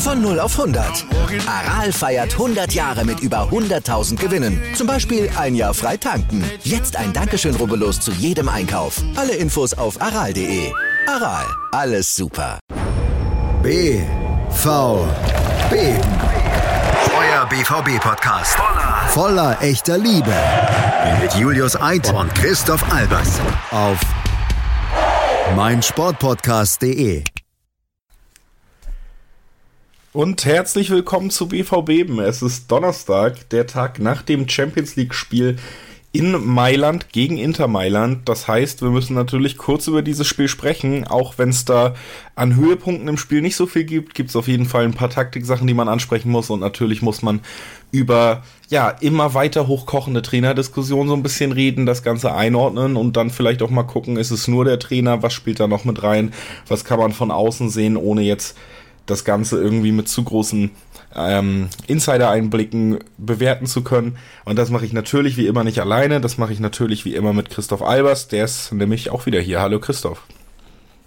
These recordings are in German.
Von 0 auf 100. Aral feiert 100 Jahre mit über 100.000 Gewinnen. Zum Beispiel ein Jahr frei tanken. Jetzt ein Dankeschön, rubbellos zu jedem Einkauf. Alle Infos auf aral.de. Aral, alles super. B, V, B. Euer BVB-Podcast. Voller, voller echter Liebe. Mit Julius Eid und Christoph Albers. Auf meinsportpodcast.de. Und herzlich willkommen zu BVB. Es ist Donnerstag, der Tag nach dem Champions League-Spiel in Mailand gegen Inter Mailand. Das heißt, wir müssen natürlich kurz über dieses Spiel sprechen. Auch wenn es da an Höhepunkten im Spiel nicht so viel gibt, gibt es auf jeden Fall ein paar Taktiksachen, die man ansprechen muss. Und natürlich muss man über ja immer weiter hochkochende Trainerdiskussionen so ein bisschen reden, das Ganze einordnen und dann vielleicht auch mal gucken, ist es nur der Trainer, was spielt da noch mit rein, was kann man von außen sehen, ohne jetzt das Ganze irgendwie mit zu großen ähm, Insider-Einblicken bewerten zu können. Und das mache ich natürlich wie immer nicht alleine. Das mache ich natürlich wie immer mit Christoph Albers. Der ist nämlich auch wieder hier. Hallo Christoph.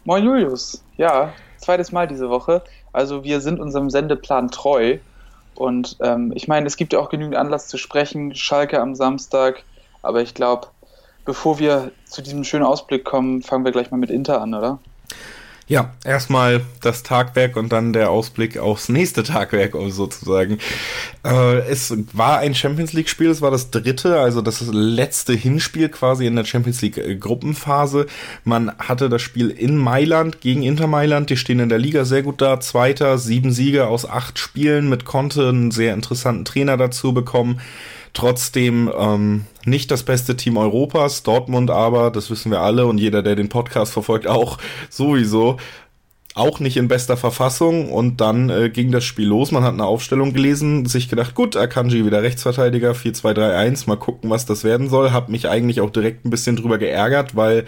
Moin Julius. Ja, zweites Mal diese Woche. Also wir sind unserem Sendeplan treu. Und ähm, ich meine, es gibt ja auch genügend Anlass zu sprechen. Schalke am Samstag. Aber ich glaube, bevor wir zu diesem schönen Ausblick kommen, fangen wir gleich mal mit Inter an, oder? Ja, erstmal das Tagwerk und dann der Ausblick aufs nächste Tagwerk sozusagen. Äh, es war ein Champions League Spiel, es war das dritte, also das letzte Hinspiel quasi in der Champions League äh. Man hatte das Spiel in Mailand gegen Inter Mailand, die stehen in der Liga sehr gut da, Zweiter, sieben Siege aus acht Spielen mit Conte, einen sehr interessanten Trainer dazu bekommen. Trotzdem ähm, nicht das beste Team Europas, Dortmund aber, das wissen wir alle und jeder, der den Podcast verfolgt, auch sowieso auch nicht in bester Verfassung und dann äh, ging das Spiel los. Man hat eine Aufstellung gelesen, sich gedacht, gut, Akanji wieder Rechtsverteidiger, 4-2-3-1, mal gucken, was das werden soll. Hab mich eigentlich auch direkt ein bisschen drüber geärgert, weil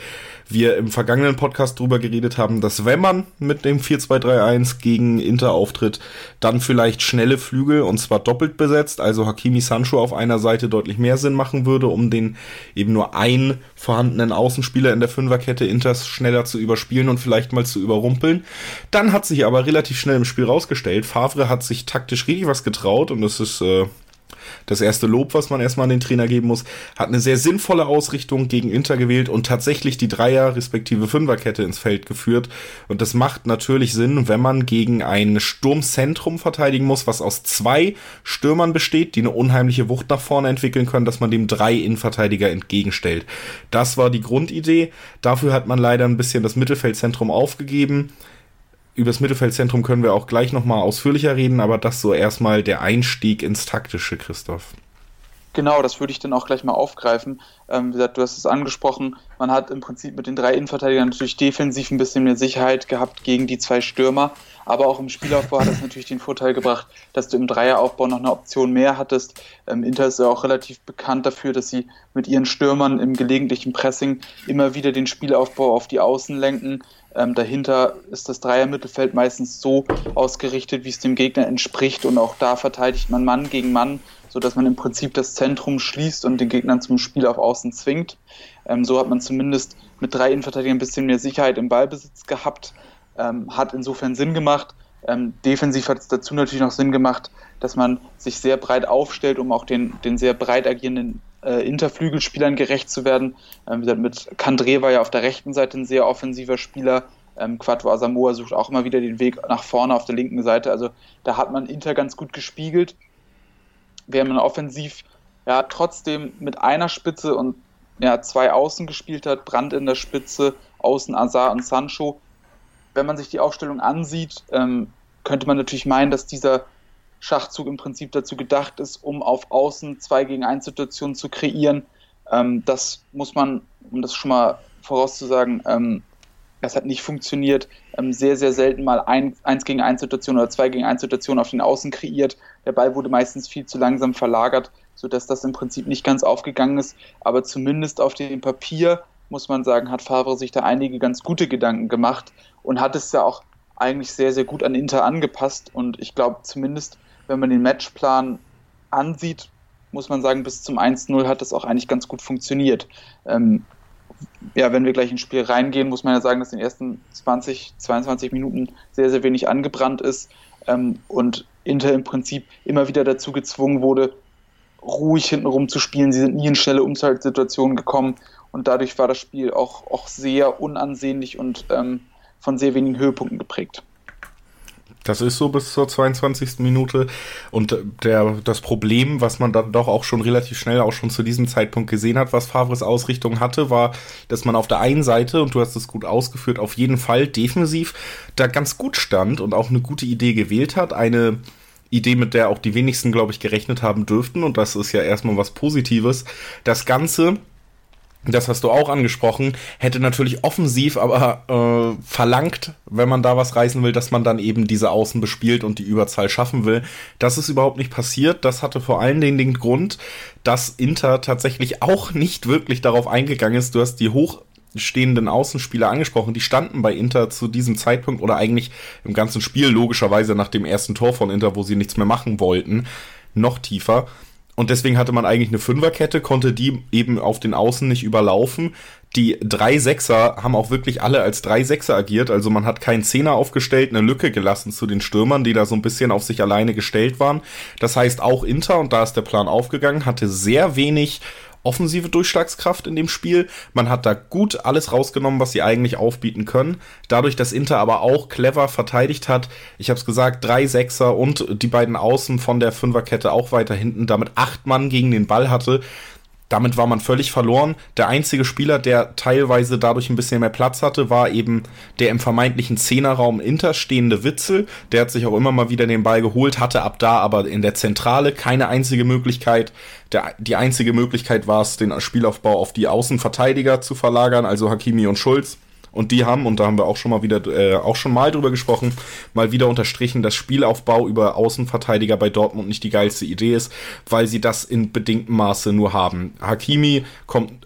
wir im vergangenen Podcast drüber geredet haben, dass wenn man mit dem 4-2-3-1 gegen Inter auftritt, dann vielleicht schnelle Flügel und zwar doppelt besetzt, also Hakimi Sancho auf einer Seite deutlich mehr Sinn machen würde, um den eben nur einen vorhandenen Außenspieler in der Fünferkette Inters schneller zu überspielen und vielleicht mal zu überrumpeln. Dann hat sich aber relativ schnell im Spiel rausgestellt, Favre hat sich taktisch richtig was getraut und das ist äh, das erste Lob, was man erstmal an den Trainer geben muss, hat eine sehr sinnvolle Ausrichtung gegen Inter gewählt und tatsächlich die Dreier respektive Fünferkette ins Feld geführt. Und das macht natürlich Sinn, wenn man gegen ein Sturmzentrum verteidigen muss, was aus zwei Stürmern besteht, die eine unheimliche Wucht nach vorne entwickeln können, dass man dem drei Innenverteidiger entgegenstellt. Das war die Grundidee. Dafür hat man leider ein bisschen das Mittelfeldzentrum aufgegeben über das Mittelfeldzentrum können wir auch gleich nochmal ausführlicher reden, aber das so erstmal der Einstieg ins Taktische, Christoph. Genau, das würde ich dann auch gleich mal aufgreifen. Ähm, wie gesagt, du hast es angesprochen, man hat im Prinzip mit den drei Innenverteidigern natürlich defensiv ein bisschen mehr Sicherheit gehabt gegen die zwei Stürmer, aber auch im Spielaufbau hat es natürlich den Vorteil gebracht, dass du im Dreieraufbau noch eine Option mehr hattest. Ähm, Inter ist ja auch relativ bekannt dafür, dass sie mit ihren Stürmern im gelegentlichen Pressing immer wieder den Spielaufbau auf die Außen lenken. Ähm, dahinter ist das Dreier-Mittelfeld meistens so ausgerichtet, wie es dem Gegner entspricht und auch da verteidigt man Mann gegen Mann, sodass man im Prinzip das Zentrum schließt und den Gegnern zum Spiel auf Außen zwingt. Ähm, so hat man zumindest mit drei Innenverteidigern ein bisschen mehr Sicherheit im Ballbesitz gehabt, ähm, hat insofern Sinn gemacht. Ähm, defensiv hat es dazu natürlich noch Sinn gemacht, dass man sich sehr breit aufstellt, um auch den, den sehr breit agierenden äh, Interflügelspielern gerecht zu werden. Ähm, mit Kandre war ja auf der rechten Seite ein sehr offensiver Spieler. Ähm, Quattro Asamoah sucht auch immer wieder den Weg nach vorne auf der linken Seite. Also da hat man Inter ganz gut gespiegelt. Während man offensiv ja trotzdem mit einer Spitze und ja, zwei Außen gespielt hat, Brand in der Spitze, Außen Azar und Sancho. Wenn man sich die Aufstellung ansieht, ähm, könnte man natürlich meinen, dass dieser Schachzug im Prinzip dazu gedacht ist, um auf Außen 2 gegen 1 Situationen zu kreieren. Ähm, das muss man, um das schon mal vorauszusagen, ähm, Das hat nicht funktioniert. Ähm, sehr, sehr selten mal ein, 1 gegen 1 Situation oder 2 gegen 1 Situation auf den Außen kreiert. Der Ball wurde meistens viel zu langsam verlagert, sodass das im Prinzip nicht ganz aufgegangen ist. Aber zumindest auf dem Papier, muss man sagen, hat Favre sich da einige ganz gute Gedanken gemacht und hat es ja auch eigentlich sehr, sehr gut an Inter angepasst. Und ich glaube zumindest, wenn man den Matchplan ansieht, muss man sagen, bis zum 1-0 hat das auch eigentlich ganz gut funktioniert. Ähm, ja, wenn wir gleich ins Spiel reingehen, muss man ja sagen, dass in den ersten 20, 22 Minuten sehr, sehr wenig angebrannt ist ähm, und Inter im Prinzip immer wieder dazu gezwungen wurde, ruhig hintenrum zu spielen. Sie sind nie in schnelle Umschaltsituationen gekommen und dadurch war das Spiel auch, auch sehr unansehnlich und ähm, von sehr wenigen Höhepunkten geprägt. Das ist so bis zur 22. Minute. Und der, das Problem, was man dann doch auch schon relativ schnell auch schon zu diesem Zeitpunkt gesehen hat, was Favres Ausrichtung hatte, war, dass man auf der einen Seite, und du hast es gut ausgeführt, auf jeden Fall defensiv da ganz gut stand und auch eine gute Idee gewählt hat. Eine Idee, mit der auch die wenigsten, glaube ich, gerechnet haben dürften. Und das ist ja erstmal was Positives. Das Ganze das hast du auch angesprochen, hätte natürlich offensiv aber äh, verlangt, wenn man da was reißen will, dass man dann eben diese Außen bespielt und die Überzahl schaffen will. Das ist überhaupt nicht passiert. Das hatte vor allen Dingen den Grund, dass Inter tatsächlich auch nicht wirklich darauf eingegangen ist. Du hast die hochstehenden Außenspieler angesprochen, die standen bei Inter zu diesem Zeitpunkt oder eigentlich im ganzen Spiel logischerweise nach dem ersten Tor von Inter, wo sie nichts mehr machen wollten, noch tiefer. Und deswegen hatte man eigentlich eine Fünferkette, konnte die eben auf den Außen nicht überlaufen. Die drei Sechser haben auch wirklich alle als drei Sechser agiert. Also man hat keinen Zehner aufgestellt, eine Lücke gelassen zu den Stürmern, die da so ein bisschen auf sich alleine gestellt waren. Das heißt, auch Inter, und da ist der Plan aufgegangen, hatte sehr wenig offensive Durchschlagskraft in dem Spiel. Man hat da gut alles rausgenommen, was sie eigentlich aufbieten können. Dadurch, dass Inter aber auch clever verteidigt hat, ich habe es gesagt, drei Sechser und die beiden Außen von der Fünferkette auch weiter hinten, damit acht Mann gegen den Ball hatte, damit war man völlig verloren. Der einzige Spieler, der teilweise dadurch ein bisschen mehr Platz hatte, war eben der im vermeintlichen Zehnerraum interstehende Witzel. Der hat sich auch immer mal wieder den Ball geholt, hatte ab da aber in der Zentrale keine einzige Möglichkeit. Der, die einzige Möglichkeit war es, den Spielaufbau auf die Außenverteidiger zu verlagern, also Hakimi und Schulz. Und die haben, und da haben wir auch schon mal wieder, äh, auch schon mal drüber gesprochen, mal wieder unterstrichen, dass Spielaufbau über Außenverteidiger bei Dortmund nicht die geilste Idee ist, weil sie das in bedingtem Maße nur haben. Hakimi kommt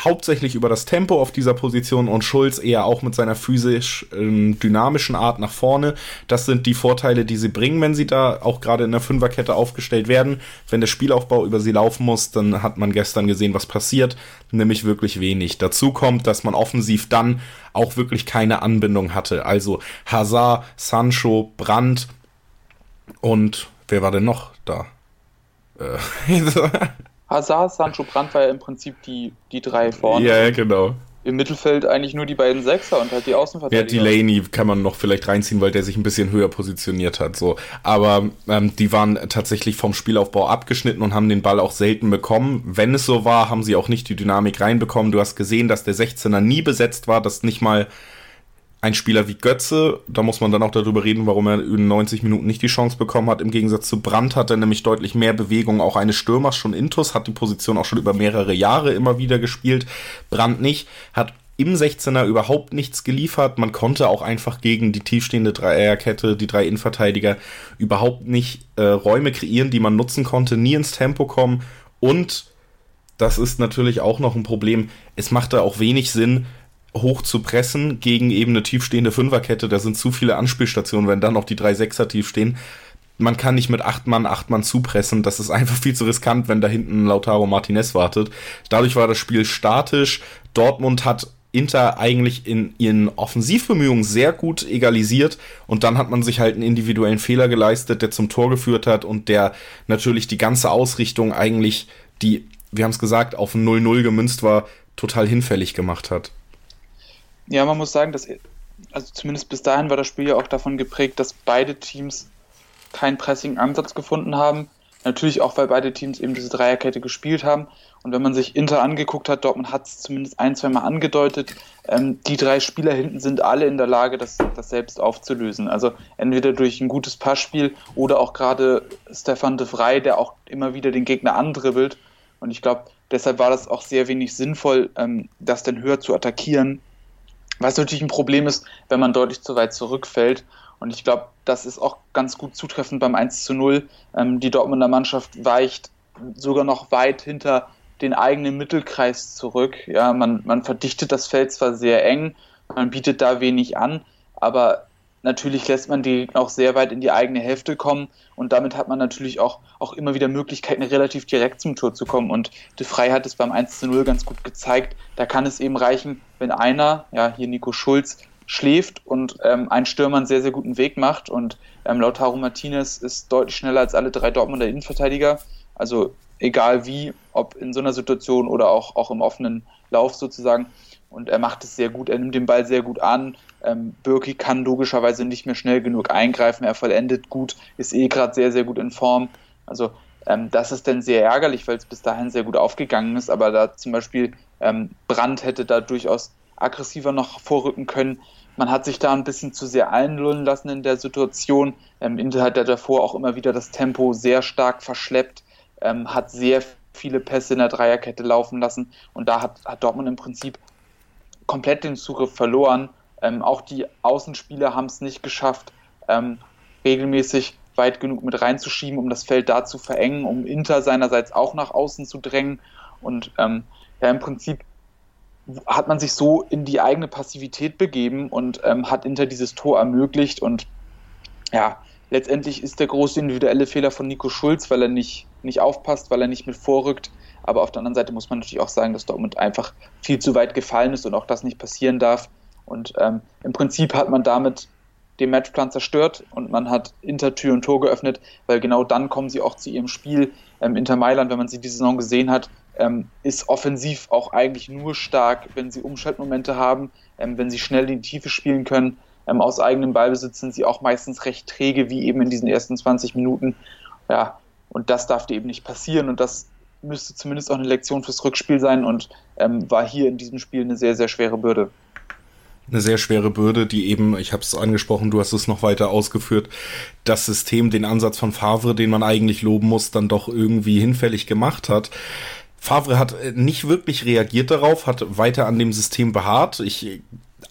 hauptsächlich über das Tempo auf dieser Position und Schulz eher auch mit seiner physisch ähm, dynamischen Art nach vorne. Das sind die Vorteile, die sie bringen, wenn sie da auch gerade in der Fünferkette aufgestellt werden. Wenn der Spielaufbau über sie laufen muss, dann hat man gestern gesehen, was passiert, nämlich wirklich wenig. Dazu kommt, dass man offensiv dann auch wirklich keine Anbindung hatte. Also Hazard, Sancho, Brandt und wer war denn noch da? Äh, Hazard, Sancho, Brandt war ja im Prinzip die, die drei vorne. Ja, genau. Im Mittelfeld eigentlich nur die beiden Sechser und halt die Außenverteidiger. Ja, Delaney kann man noch vielleicht reinziehen, weil der sich ein bisschen höher positioniert hat. So. Aber ähm, die waren tatsächlich vom Spielaufbau abgeschnitten und haben den Ball auch selten bekommen. Wenn es so war, haben sie auch nicht die Dynamik reinbekommen. Du hast gesehen, dass der 16er nie besetzt war, dass nicht mal ein Spieler wie Götze, da muss man dann auch darüber reden, warum er in 90 Minuten nicht die Chance bekommen hat. Im Gegensatz zu Brandt hat er nämlich deutlich mehr Bewegung, auch eines Stürmers schon Intus, hat die Position auch schon über mehrere Jahre immer wieder gespielt. Brandt nicht, hat im 16er überhaupt nichts geliefert. Man konnte auch einfach gegen die tiefstehende Dreierkette, die drei Innenverteidiger, überhaupt nicht äh, Räume kreieren, die man nutzen konnte, nie ins Tempo kommen. Und das ist natürlich auch noch ein Problem. Es machte auch wenig Sinn, hoch zu pressen gegen eben eine tiefstehende Fünferkette. Da sind zu viele Anspielstationen, wenn dann noch die drei Sechser tief stehen. Man kann nicht mit acht Mann, acht Mann zupressen. Das ist einfach viel zu riskant, wenn da hinten Lautaro Martinez wartet. Dadurch war das Spiel statisch. Dortmund hat Inter eigentlich in ihren Offensivbemühungen sehr gut egalisiert und dann hat man sich halt einen individuellen Fehler geleistet, der zum Tor geführt hat und der natürlich die ganze Ausrichtung eigentlich, die, wir haben es gesagt, auf ein 0-0 gemünzt war, total hinfällig gemacht hat. Ja, man muss sagen, dass, also zumindest bis dahin war das Spiel ja auch davon geprägt, dass beide Teams keinen Pressing-Ansatz gefunden haben. Natürlich auch, weil beide Teams eben diese Dreierkette gespielt haben. Und wenn man sich Inter angeguckt hat, Dortmund hat es zumindest ein, zwei Mal angedeutet, ähm, die drei Spieler hinten sind alle in der Lage, das, das selbst aufzulösen. Also entweder durch ein gutes Passspiel oder auch gerade Stefan de Vrij, der auch immer wieder den Gegner andribbelt. Und ich glaube, deshalb war das auch sehr wenig sinnvoll, ähm, das dann höher zu attackieren, Was natürlich ein Problem ist, wenn man deutlich zu weit zurückfällt. Und ich glaube, das ist auch ganz gut zutreffend beim 1 zu 0. Ähm, die Dortmunder Mannschaft weicht sogar noch weit hinter den eigenen Mittelkreis zurück. Ja, man, man verdichtet das Feld zwar sehr eng, man bietet da wenig an, aber natürlich lässt man die auch sehr weit in die eigene Hälfte kommen und damit hat man natürlich auch, auch immer wieder Möglichkeiten, relativ direkt zum Tor zu kommen. Und De Frey hat es beim 1 zu 0 ganz gut gezeigt. Da kann es eben reichen, wenn einer, ja, hier Nico Schulz, schläft und ähm, ein Stürmer einen sehr, sehr guten Weg macht. Und ähm, Lautaro Martinez ist deutlich schneller als alle drei Dortmunder Innenverteidiger. Also egal wie, ob in so einer Situation oder auch, auch im offenen Lauf sozusagen. Und er macht es sehr gut, er nimmt den Ball sehr gut an. Ähm, Birki kann logischerweise nicht mehr schnell genug eingreifen, er vollendet gut, ist eh gerade sehr, sehr gut in Form. Also ähm, das ist dann sehr ärgerlich, weil es bis dahin sehr gut aufgegangen ist, aber da zum Beispiel ähm, Brandt hätte da durchaus aggressiver noch vorrücken können. Man hat sich da ein bisschen zu sehr einlullen lassen in der Situation. Ähm, Inter hat ja davor auch immer wieder das Tempo sehr stark verschleppt, ähm, hat sehr viele Pässe in der Dreierkette laufen lassen und da hat, hat Dortmund im Prinzip komplett den Zugriff verloren. Ähm, auch die Außenspieler haben es nicht geschafft, ähm, regelmäßig weit genug mit reinzuschieben, um das Feld da zu verengen, um Inter seinerseits auch nach außen zu drängen. Und ähm, ja, im Prinzip hat man sich so in die eigene Passivität begeben und ähm, hat Inter dieses Tor ermöglicht. Und ja, letztendlich ist der große individuelle Fehler von Nico Schulz, weil er nicht, nicht aufpasst, weil er nicht mit vorrückt. Aber auf der anderen Seite muss man natürlich auch sagen, dass Dortmund einfach viel zu weit gefallen ist und auch das nicht passieren darf. Und ähm, im Prinzip hat man damit den Matchplan zerstört und man hat Inter Tür und Tor geöffnet, weil genau dann kommen sie auch zu ihrem Spiel. Ähm, Inter Mailand, wenn man sie diese Saison gesehen hat, ähm, ist offensiv auch eigentlich nur stark, wenn sie Umschaltmomente haben, ähm, wenn sie schnell in die Tiefe spielen können. Ähm, aus eigenem Ballbesitz sind sie auch meistens recht träge, wie eben in diesen ersten 20 Minuten. Ja, und das darf dir eben nicht passieren und das müsste zumindest auch eine Lektion fürs Rückspiel sein und ähm, war hier in diesem Spiel eine sehr, sehr schwere Bürde eine sehr schwere Bürde, die eben, ich habe es angesprochen, du hast es noch weiter ausgeführt, das System, den Ansatz von Favre, den man eigentlich loben muss, dann doch irgendwie hinfällig gemacht hat. Favre hat nicht wirklich reagiert darauf, hat weiter an dem System beharrt. Ich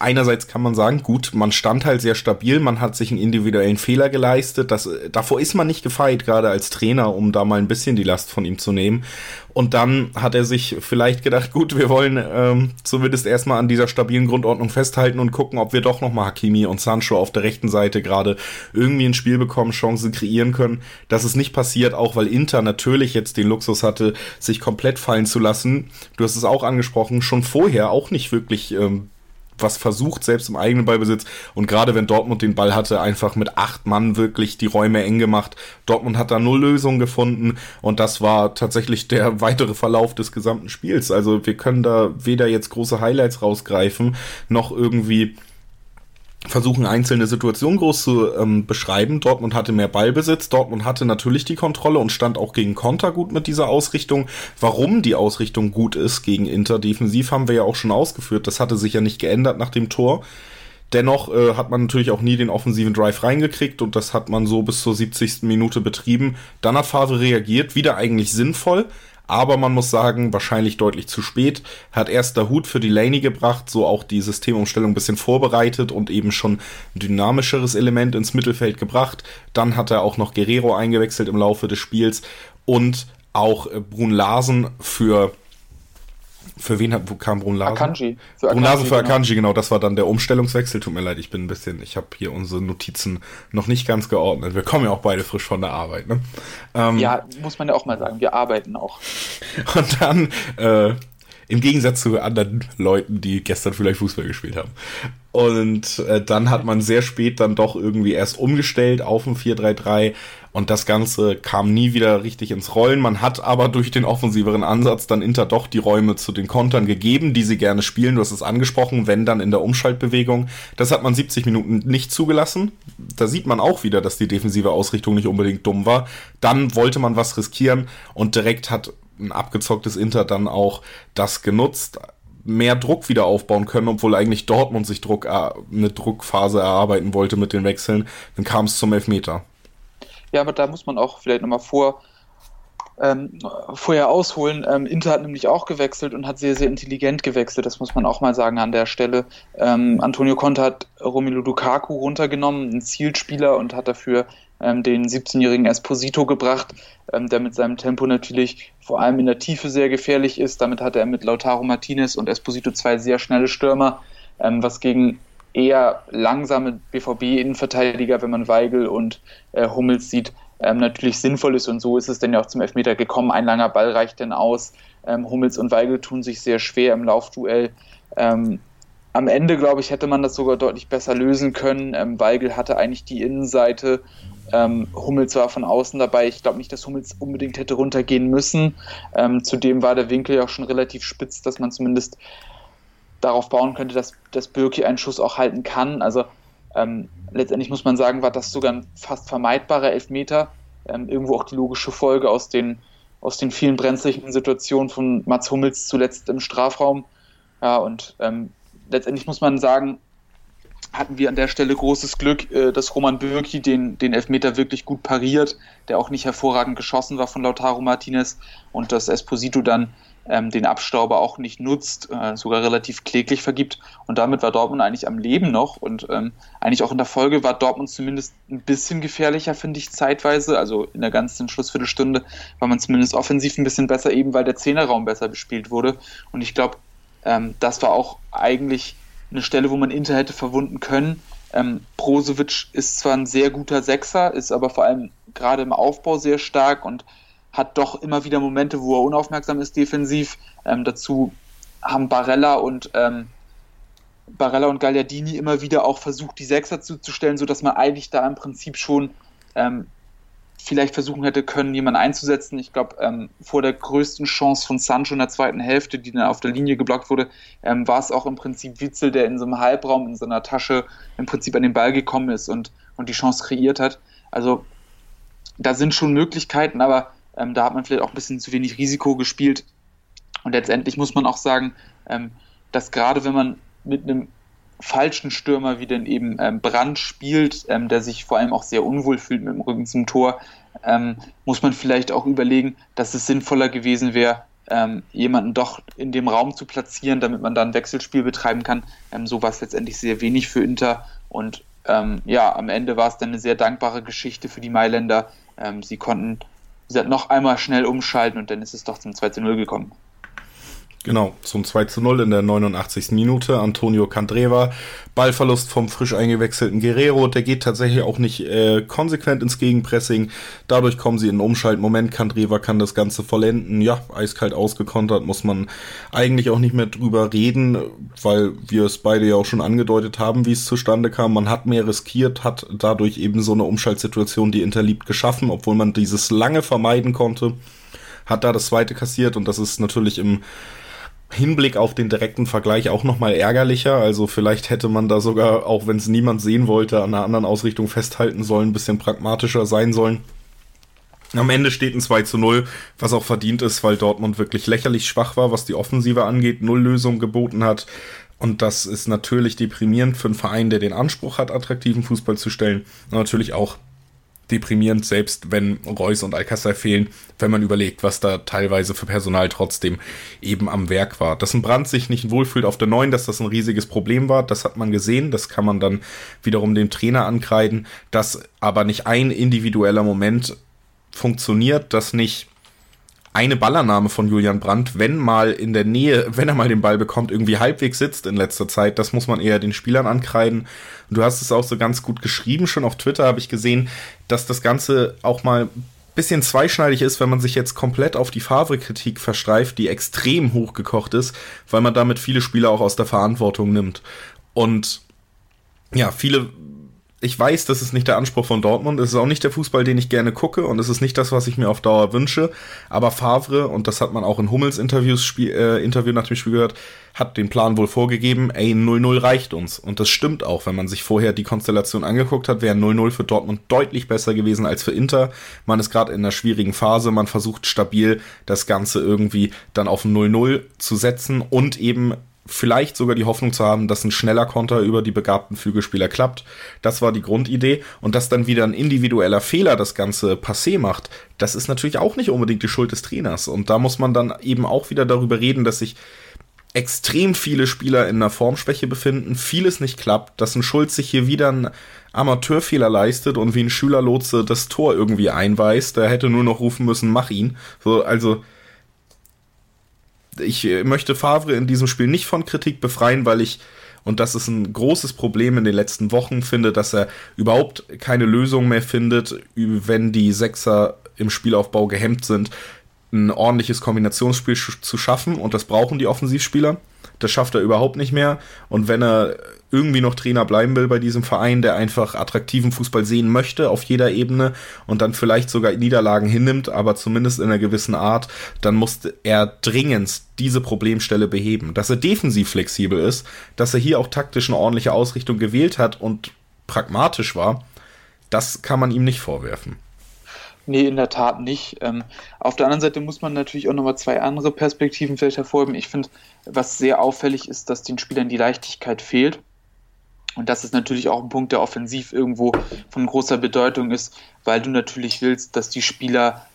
einerseits kann man sagen, gut, man stand halt sehr stabil, man hat sich einen individuellen Fehler geleistet. Das, davor ist man nicht gefeit, gerade als Trainer, um da mal ein bisschen die Last von ihm zu nehmen. Und dann hat er sich vielleicht gedacht, gut, wir wollen ähm, zumindest erstmal an dieser stabilen Grundordnung festhalten und gucken, ob wir doch nochmal Hakimi und Sancho auf der rechten Seite gerade irgendwie ein Spiel bekommen, Chancen kreieren können. Das ist nicht passiert, auch weil Inter natürlich jetzt den Luxus hatte, sich komplett fallen zu lassen. Du hast es auch angesprochen, schon vorher auch nicht wirklich ähm, was versucht, selbst im eigenen Ballbesitz. Und gerade wenn Dortmund den Ball hatte, einfach mit acht Mann wirklich die Räume eng gemacht. Dortmund hat da null Lösungen gefunden und das war tatsächlich der weitere Verlauf des gesamten Spiels. Also wir können da weder jetzt große Highlights rausgreifen, noch irgendwie versuchen, einzelne Situationen groß zu ähm, beschreiben. Dortmund hatte mehr Ballbesitz, Dortmund hatte natürlich die Kontrolle und stand auch gegen Konter gut mit dieser Ausrichtung. Warum die Ausrichtung gut ist gegen Inter defensiv, haben wir ja auch schon ausgeführt. Das hatte sich ja nicht geändert nach dem Tor. Dennoch äh, hat man natürlich auch nie den offensiven Drive reingekriegt und das hat man so bis zur 70. Minute betrieben. Dann hat Favre reagiert, wieder eigentlich sinnvoll, aber man muss sagen, wahrscheinlich deutlich zu spät. Hat erst der Hut für die Laney gebracht, so auch die Systemumstellung ein bisschen vorbereitet und eben schon ein dynamischeres Element ins Mittelfeld gebracht. Dann hat er auch noch Guerrero eingewechselt im Laufe des Spiels und auch äh, Brun Larsen für für wen hat, kam Brun Larsen? Akanji. Für Brun Larsen für genau. Akanji, genau. Das war dann der Umstellungswechsel. Tut mir leid, ich bin ein bisschen, ich habe hier unsere Notizen noch nicht ganz geordnet. Wir kommen ja auch beide frisch von der Arbeit, ne? Ähm, ja, muss man ja auch mal sagen. Wir arbeiten auch. Und dann, äh, im Gegensatz zu anderen Leuten, die gestern vielleicht Fußball gespielt haben. Und äh, dann hat man sehr spät dann doch irgendwie erst umgestellt auf ein 4-3-3 und das Ganze kam nie wieder richtig ins Rollen. Man hat aber durch den offensiveren Ansatz dann Inter doch die Räume zu den Kontern gegeben, die sie gerne spielen. Du hast es angesprochen, wenn dann in der Umschaltbewegung. Das hat man 70 Minuten nicht zugelassen. Da sieht man auch wieder, dass die defensive Ausrichtung nicht unbedingt dumm war. Dann wollte man was riskieren und direkt hat ein abgezocktes Inter dann auch das genutzt mehr Druck wieder aufbauen können, obwohl eigentlich Dortmund sich Druck, äh, eine Druckphase erarbeiten wollte mit den Wechseln. Dann kam es zum Elfmeter. Ja, aber da muss man auch vielleicht nochmal vor, ähm, vorher ausholen. Ähm, Inter hat nämlich auch gewechselt und hat sehr, sehr intelligent gewechselt. Das muss man auch mal sagen an der Stelle. Ähm, Antonio Conte hat Romelu Lukaku runtergenommen, ein Zielspieler, und hat dafür ähm, den 17-jährigen Esposito gebracht, ähm, der mit seinem Tempo natürlich vor allem in der Tiefe sehr gefährlich ist. Damit hat er mit Lautaro Martinez und Esposito zwei sehr schnelle Stürmer, ähm, was gegen eher langsame BVB-Innenverteidiger, wenn man Weigel und äh, Hummels sieht, ähm, natürlich sinnvoll ist. Und so ist es dann ja auch zum Elfmeter gekommen. Ein langer Ball reicht denn aus. Ähm, Hummels und Weigel tun sich sehr schwer im Laufduell. Ähm, am Ende, glaube ich, hätte man das sogar deutlich besser lösen können. Ähm, Weigel hatte eigentlich die Innenseite. Ähm, Hummels war von außen dabei. Ich glaube nicht, dass Hummels unbedingt hätte runtergehen müssen. Ähm, zudem war der Winkel ja auch schon relativ spitz, dass man zumindest darauf bauen könnte, dass, dass Birki einen Schuss auch halten kann. Also ähm, letztendlich muss man sagen, war das sogar ein fast vermeidbarer Elfmeter. Ähm, irgendwo auch die logische Folge aus den, aus den vielen brenzlichen Situationen von Mats Hummels zuletzt im Strafraum. Ja, und ähm, letztendlich muss man sagen, hatten wir an der Stelle großes Glück, äh, dass Roman Bürki den, den Elfmeter wirklich gut pariert, der auch nicht hervorragend geschossen war von Lautaro Martinez und dass Esposito dann ähm, den Abstauber auch nicht nutzt, äh, sogar relativ kläglich vergibt. Und damit war Dortmund eigentlich am Leben noch und ähm, eigentlich auch in der Folge war Dortmund zumindest ein bisschen gefährlicher, finde ich, zeitweise. Also in der ganzen Schlussviertelstunde war man zumindest offensiv ein bisschen besser, eben weil der Zehnerraum besser bespielt wurde. Und ich glaube, ähm, das war auch eigentlich eine Stelle, wo man Inter hätte verwunden können. Ähm, Brozovic ist zwar ein sehr guter Sechser, ist aber vor allem gerade im Aufbau sehr stark und hat doch immer wieder Momente, wo er unaufmerksam ist defensiv. Ähm, dazu haben Barella und ähm, Barella und Gagliardini immer wieder auch versucht, die Sechser zuzustellen, sodass man eigentlich da im Prinzip schon ähm, vielleicht versuchen hätte können, jemanden einzusetzen. Ich glaube, ähm, vor der größten Chance von Sancho in der zweiten Hälfte, die dann auf der Linie geblockt wurde, ähm, war es auch im Prinzip Witzel, der in so einem Halbraum, in seiner Tasche im Prinzip an den Ball gekommen ist und, und die Chance kreiert hat. Also da sind schon Möglichkeiten, aber ähm, da hat man vielleicht auch ein bisschen zu wenig Risiko gespielt. Und letztendlich muss man auch sagen, ähm, dass gerade wenn man mit einem falschen Stürmer wie denn eben ähm, Brand spielt, ähm, der sich vor allem auch sehr unwohl fühlt mit dem Rücken zum Tor, ähm, muss man vielleicht auch überlegen, dass es sinnvoller gewesen wäre, ähm, jemanden doch in dem Raum zu platzieren, damit man dann Wechselspiel betreiben kann. Ähm, so war es letztendlich sehr wenig für Inter und ähm, ja, am Ende war es dann eine sehr dankbare Geschichte für die Mailänder. sie konnten wie gesagt, noch einmal schnell umschalten und dann ist es doch zum 2 zu 0 gekommen. Genau, zum 2 zu 0 in der 89. Minute. Antonio Candreva, Ballverlust vom frisch eingewechselten Guerrero. Der geht tatsächlich auch nicht äh, konsequent ins Gegenpressing. Dadurch kommen sie in einen Umschaltmoment. Candreva kann das Ganze vollenden. Ja, eiskalt ausgekontert, muss man eigentlich auch nicht mehr drüber reden, weil wir es beide ja auch schon angedeutet haben, wie es zustande kam. Man hat mehr riskiert, hat dadurch eben so eine Umschaltsituation, die Interliebt geschaffen, obwohl man dieses lange vermeiden konnte. Hat da das zweite kassiert und das ist natürlich im Hinblick auf den direkten Vergleich auch nochmal ärgerlicher. Also vielleicht hätte man da sogar, auch wenn es niemand sehen wollte, an einer anderen Ausrichtung festhalten sollen, ein bisschen pragmatischer sein sollen. Am Ende steht ein 2 zu 0, was auch verdient ist, weil Dortmund wirklich lächerlich schwach war, was die Offensive angeht, null Lösung geboten hat. Und das ist natürlich deprimierend für einen Verein, der den Anspruch hat, attraktiven Fußball zu stellen. Und natürlich auch deprimierend, selbst wenn Reus und Alcázar fehlen, wenn man überlegt, was da teilweise für Personal trotzdem eben am Werk war. Dass ein Brand sich nicht wohlfühlt auf der neuen, dass das ein riesiges Problem war, das hat man gesehen, das kann man dann wiederum dem Trainer ankreiden, dass aber nicht ein individueller Moment funktioniert, dass nicht eine Ballernahme von Julian Brandt, wenn mal in der Nähe, wenn er mal den Ball bekommt, irgendwie halbwegs sitzt in letzter Zeit. Das muss man eher den Spielern ankreiden. Und du hast es auch so ganz gut geschrieben, schon auf Twitter habe ich gesehen, dass das Ganze auch mal bisschen zweischneidig ist, wenn man sich jetzt komplett auf die Favre-Kritik verstreift, die extrem hochgekocht ist, weil man damit viele Spieler auch aus der Verantwortung nimmt. Und ja, viele ich weiß, das ist nicht der Anspruch von Dortmund. Es ist auch nicht der Fußball, den ich gerne gucke und es ist nicht das, was ich mir auf Dauer wünsche. Aber Favre, und das hat man auch in Hummels Interviews, Spiel, äh, Interview nach dem Spiel gehört, hat den Plan wohl vorgegeben, ey, 0-0 reicht uns. Und das stimmt auch, wenn man sich vorher die Konstellation angeguckt hat, wäre 0-0 für Dortmund deutlich besser gewesen als für Inter. Man ist gerade in einer schwierigen Phase, man versucht stabil das Ganze irgendwie dann auf 0-0 zu setzen und eben vielleicht sogar die Hoffnung zu haben, dass ein schneller Konter über die begabten Flügelspieler klappt. Das war die Grundidee. Und dass dann wieder ein individueller Fehler das Ganze passé macht, das ist natürlich auch nicht unbedingt die Schuld des Trainers. Und da muss man dann eben auch wieder darüber reden, dass sich extrem viele Spieler in einer Formschwäche befinden, vieles nicht klappt, dass ein Schulz sich hier wieder einen Amateurfehler leistet und wie ein Schülerlotse das Tor irgendwie einweist, der hätte nur noch rufen müssen, mach ihn. So, also ich möchte Favre in diesem Spiel nicht von Kritik befreien, weil ich, und das ist ein großes Problem in den letzten Wochen, finde, dass er überhaupt keine Lösung mehr findet, wenn die Sechser im Spielaufbau gehemmt sind, ein ordentliches Kombinationsspiel zu schaffen und das brauchen die Offensivspieler. Das schafft er überhaupt nicht mehr. Und wenn er irgendwie noch Trainer bleiben will bei diesem Verein, der einfach attraktiven Fußball sehen möchte auf jeder Ebene und dann vielleicht sogar Niederlagen hinnimmt, aber zumindest in einer gewissen Art, dann muss er dringend diese Problemstelle beheben. Dass er defensiv flexibel ist, dass er hier auch taktisch eine ordentliche Ausrichtung gewählt hat und pragmatisch war, das kann man ihm nicht vorwerfen. Nee, in der Tat nicht. Ähm, auf der anderen Seite muss man natürlich auch nochmal zwei andere Perspektiven vielleicht hervorheben. Ich finde, was sehr auffällig ist, dass den Spielern die Leichtigkeit fehlt. Und das ist natürlich auch ein Punkt, der offensiv irgendwo von großer Bedeutung ist, weil du natürlich willst, dass die Spieler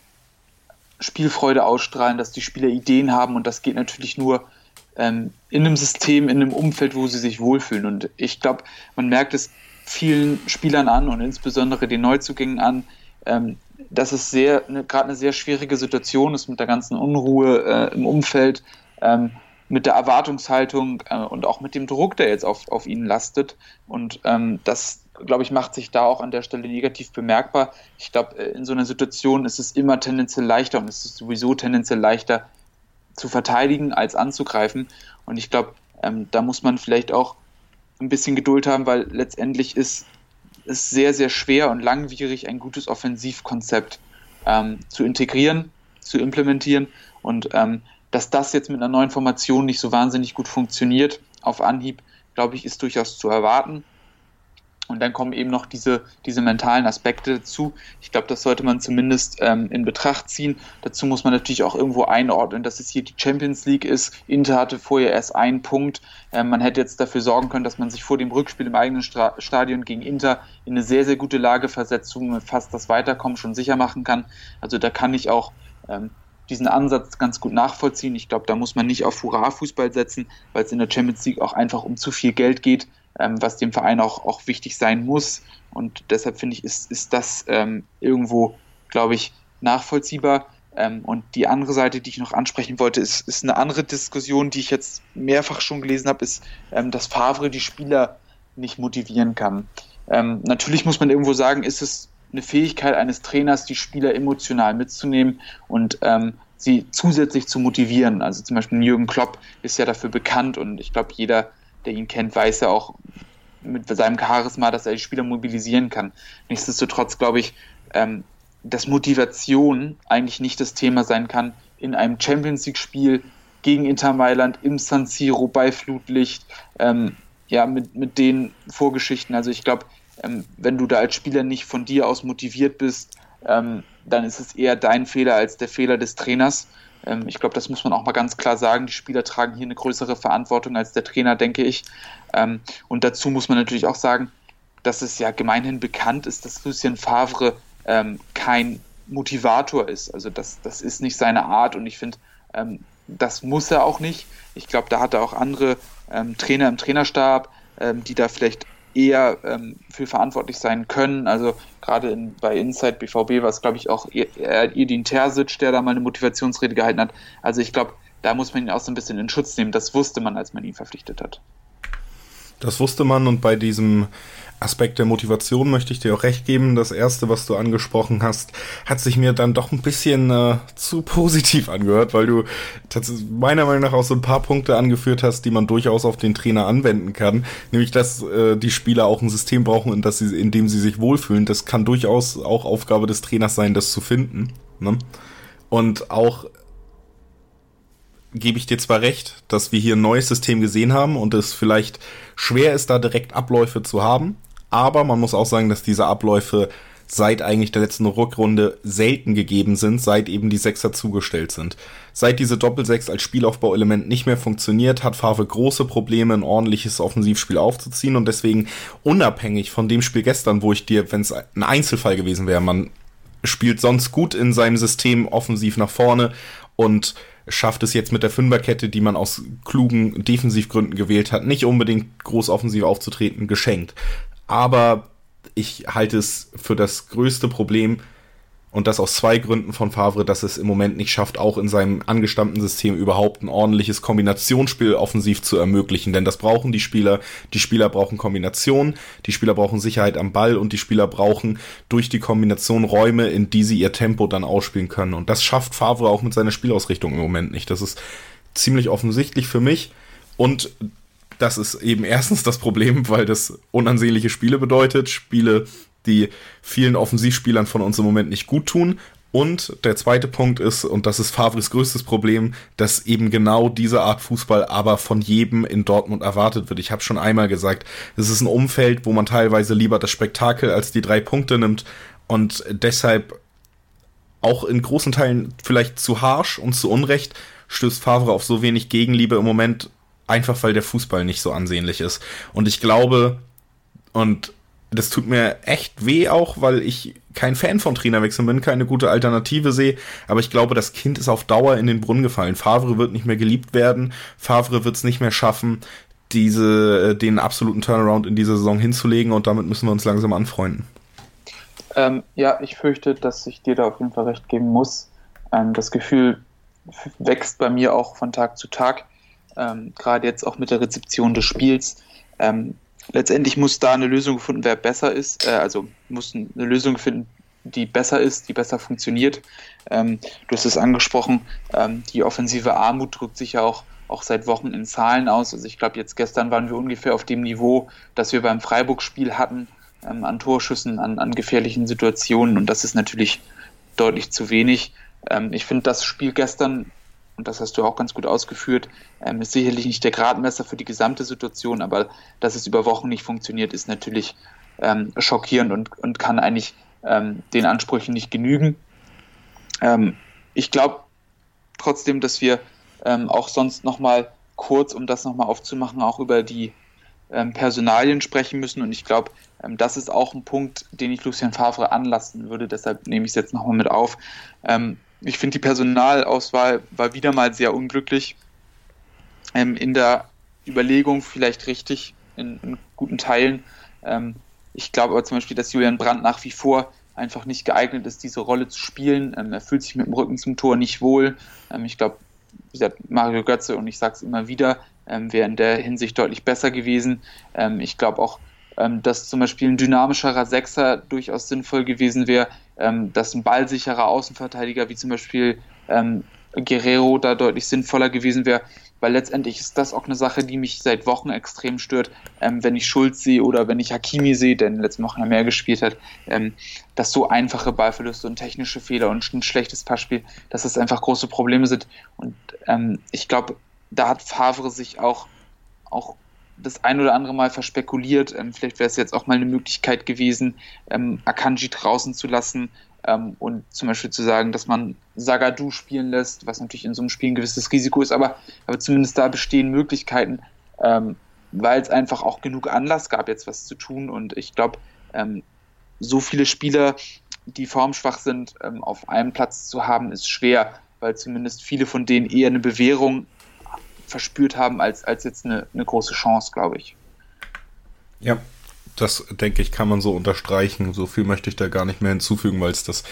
Spielfreude ausstrahlen, dass die Spieler Ideen haben und das geht natürlich nur ähm, in einem System, in einem Umfeld, wo sie sich wohlfühlen. Und ich glaube, man merkt es vielen Spielern an und insbesondere den Neuzugängen an, ähm, dass es sehr ne, gerade eine sehr schwierige Situation ist mit der ganzen Unruhe äh, im Umfeld, ähm, mit der Erwartungshaltung äh, und auch mit dem Druck, der jetzt auf, auf ihnen lastet. Und ähm, das, glaube ich, macht sich da auch an der Stelle negativ bemerkbar. Ich glaube, äh, in so einer Situation ist es immer tendenziell leichter und es ist sowieso tendenziell leichter zu verteidigen als anzugreifen. Und ich glaube, ähm, da muss man vielleicht auch ein bisschen Geduld haben, weil letztendlich ist ist sehr, sehr schwer und langwierig, ein gutes Offensivkonzept ähm, zu integrieren, zu implementieren. Und ähm, dass das jetzt mit einer neuen Formation nicht so wahnsinnig gut funktioniert, auf Anhieb, glaube ich, ist durchaus zu erwarten. Und dann kommen eben noch diese, diese mentalen Aspekte dazu. Ich glaube, das sollte man zumindest ähm, in Betracht ziehen. Dazu muss man natürlich auch irgendwo einordnen, dass es hier die Champions League ist. Inter hatte vorher erst einen Punkt. Ähm, man hätte jetzt dafür sorgen können, dass man sich vor dem Rückspiel im eigenen Stra Stadion gegen Inter in eine sehr, sehr gute Lage versetzt, wo man fast das Weiterkommen schon sicher machen kann. Also da kann ich auch ähm, diesen Ansatz ganz gut nachvollziehen. Ich glaube, da muss man nicht auf Hurra-Fußball setzen, weil es in der Champions League auch einfach um zu viel Geld geht ähm, was dem Verein auch, auch wichtig sein muss. Und deshalb finde ich, ist, ist das ähm, irgendwo, glaube ich, nachvollziehbar. Ähm, und die andere Seite, die ich noch ansprechen wollte, ist, ist eine andere Diskussion, die ich jetzt mehrfach schon gelesen habe, ist, ähm, dass Favre die Spieler nicht motivieren kann. Ähm, natürlich muss man irgendwo sagen, ist es eine Fähigkeit eines Trainers, die Spieler emotional mitzunehmen und ähm, sie zusätzlich zu motivieren. Also zum Beispiel Jürgen Klopp ist ja dafür bekannt und ich glaube, jeder der ihn kennt, weiß ja auch mit seinem Charisma, dass er die Spieler mobilisieren kann. Nichtsdestotrotz glaube ich, ähm, dass Motivation eigentlich nicht das Thema sein kann in einem Champions League-Spiel gegen Inter Mailand im San Siro bei Flutlicht, ähm, ja, mit, mit den Vorgeschichten. Also ich glaube, ähm, wenn du da als Spieler nicht von dir aus motiviert bist, ähm, dann ist es eher dein Fehler als der Fehler des Trainers. Ähm, ich glaube, das muss man auch mal ganz klar sagen. Die Spieler tragen hier eine größere Verantwortung als der Trainer, denke ich. Ähm, und dazu muss man natürlich auch sagen, dass es ja gemeinhin bekannt ist, dass Lucien Favre ähm, kein Motivator ist. Also das, das ist nicht seine Art und ich finde, das muss er auch nicht. Ich glaube, da hat er auch andere Trainer im Trainerstab, die da vielleicht eher ähm, für verantwortlich sein können. Also gerade in, bei Inside BVB war es, glaube ich, auch Edin Terzic, der da mal eine Motivationsrede gehalten hat. Also ich glaube, da muss man ihn auch so ein bisschen in Schutz nehmen. Das wusste man, als man ihn verpflichtet hat. Das wusste man und bei diesem Aspekt der Motivation möchte ich dir auch recht geben. Das erste, was du angesprochen hast, hat sich mir dann doch ein bisschen äh, zu positiv angehört, weil du meiner Meinung nach auch so ein paar Punkte angeführt hast, die man durchaus auf den Trainer anwenden kann. Nämlich, dass äh, die Spieler auch ein System brauchen, in, das sie, in dem sie sich wohlfühlen. Das kann durchaus auch Aufgabe des Trainers sein, das zu finden. Ne? Und auch gebe ich dir zwar recht, dass wir hier ein neues System gesehen haben und es vielleicht schwer ist, da direkt Abläufe zu haben, aber man muss auch sagen, dass diese Abläufe seit eigentlich der letzten Rückrunde selten gegeben sind, seit eben die Sechser zugestellt sind. Seit diese Doppelsechs als Spielaufbauelement nicht mehr funktioniert, hat Favre große Probleme, ein ordentliches Offensivspiel aufzuziehen und deswegen unabhängig von dem Spiel gestern, wo ich dir, wenn es ein Einzelfall gewesen wäre, man spielt sonst gut in seinem System offensiv nach vorne und schafft es jetzt mit der Fünferkette, die man aus klugen Defensivgründen gewählt hat, nicht unbedingt groß offensiv aufzutreten, geschenkt. Aber ich halte es für das größte Problem, und das aus zwei Gründen von Favre, dass es im Moment nicht schafft, auch in seinem angestammten System überhaupt ein ordentliches Kombinationsspiel offensiv zu ermöglichen. Denn das brauchen die Spieler. Die Spieler brauchen Kombination, die Spieler brauchen Sicherheit am Ball und die Spieler brauchen durch die Kombination Räume, in die sie ihr Tempo dann ausspielen können. Und das schafft Favre auch mit seiner Spielausrichtung im Moment nicht. Das ist ziemlich offensichtlich für mich. Und das ist eben erstens das Problem, weil das unansehnliche Spiele bedeutet. Spiele, die vielen Offensivspielern von uns im Moment nicht gut tun. Und der zweite Punkt ist, und das ist Favres größtes Problem, dass eben genau diese Art Fußball aber von jedem in Dortmund erwartet wird. Ich habe schon einmal gesagt, es ist ein Umfeld, wo man teilweise lieber das Spektakel als die drei Punkte nimmt und deshalb auch in großen Teilen vielleicht zu harsh und zu Unrecht stößt Favre auf so wenig Gegenliebe im Moment, einfach weil der Fußball nicht so ansehnlich ist. Und ich glaube, und das tut mir echt weh auch, weil ich kein Fan von Trainerwechseln bin, keine gute Alternative sehe. Aber ich glaube, das Kind ist auf Dauer in den Brunnen gefallen. Favre wird nicht mehr geliebt werden. Favre wird es nicht mehr schaffen, diese, äh, den absoluten Turnaround in dieser Saison hinzulegen. Und damit müssen wir uns langsam anfreunden. Ähm, ja, ich fürchte, dass ich dir da auf jeden Fall recht geben muss. Ähm, das Gefühl wächst bei mir auch von Tag zu Tag. Ähm, Gerade jetzt auch mit der Rezeption des Spiels. Ähm, letztendlich muss da eine Lösung gefunden werden, wer besser ist. Äh, also muss eine Lösung finden, die besser ist, die besser funktioniert. Ähm, du hast es angesprochen, ähm, die offensive Armut drückt sich ja auch, auch seit Wochen in Zahlen aus. Also ich glaube, jetzt gestern waren wir ungefähr auf dem Niveau, das wir beim Freiburg-Spiel hatten, ähm, an Torschüssen, an, an gefährlichen Situationen. Und das ist natürlich deutlich zu wenig. Ähm, ich finde das Spiel gestern und das hast du auch ganz gut ausgeführt, ähm, ist sicherlich nicht der Gradmesser für die gesamte Situation, aber dass es über Wochen nicht funktioniert, ist natürlich ähm, schockierend und, und kann eigentlich ähm, den Ansprüchen nicht genügen. Ähm, ich glaube trotzdem, dass wir ähm, auch sonst nochmal kurz, um das nochmal aufzumachen, auch über die ähm, Personalien sprechen müssen und ich glaube, das ist auch ein Punkt, den ich Lucien Favre anlassen würde, deshalb nehme ich es jetzt nochmal mit auf. Ähm, ich finde, die Personalauswahl war wieder mal sehr unglücklich. Ähm, in der Überlegung vielleicht richtig, in, in guten Teilen. Ähm, ich glaube aber zum Beispiel, dass Julian Brandt nach wie vor einfach nicht geeignet ist, diese Rolle zu spielen. Ähm, er fühlt sich mit dem Rücken zum Tor nicht wohl. Ähm, ich glaube, wie gesagt, Mario Götze, und ich sage es immer wieder, ähm, wäre in der Hinsicht deutlich besser gewesen. Ähm, ich glaube auch, dass zum Beispiel ein dynamischerer Sechser durchaus sinnvoll gewesen wäre, ähm, dass ein ballsicherer Außenverteidiger wie zum Beispiel ähm, Guerrero da deutlich sinnvoller gewesen wäre, weil letztendlich ist das auch eine Sache, die mich seit Wochen extrem stört, ähm, wenn ich Schulz sehe oder wenn ich Hakimi sehe, der in den letzten Wochen mehr gespielt hat, ähm, dass so einfache Ballverluste und technische Fehler und ein schlechtes Passspiel, dass das einfach große Probleme sind. Und ähm, ich glaube, da hat Favre sich auch, auch das ein oder andere Mal verspekuliert. Ähm, vielleicht wäre es jetzt auch mal eine Möglichkeit gewesen, ähm, Akanji draußen zu lassen ähm, und zum Beispiel zu sagen, dass man Sagadu spielen lässt, was natürlich in so einem Spiel ein gewisses Risiko ist, aber, aber zumindest da bestehen Möglichkeiten, ähm, weil es einfach auch genug Anlass gab, jetzt was zu tun. Und ich glaube, ähm, so viele Spieler, die formschwach sind, ähm, auf einem Platz zu haben, ist schwer, weil zumindest viele von denen eher eine Bewährung verspürt haben als, als jetzt eine, eine große Chance, glaube ich. Ja, das denke ich, kann man so unterstreichen. So viel möchte ich da gar nicht mehr hinzufügen, weil es das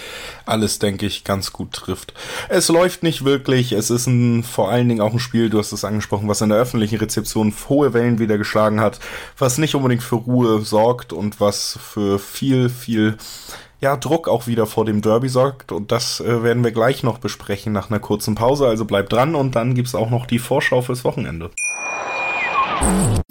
alles, denke ich, ganz gut trifft. Es läuft nicht wirklich. Es ist ein, vor allen Dingen auch ein Spiel, du hast es angesprochen, was in der öffentlichen Rezeption hohe Wellen wieder geschlagen hat, was nicht unbedingt für Ruhe sorgt und was für viel, viel ja, Druck auch wieder vor dem Derby sorgt. Und das äh, werden wir gleich noch besprechen nach einer kurzen Pause. Also bleibt dran und dann gibt's auch noch die Vorschau fürs Wochenende.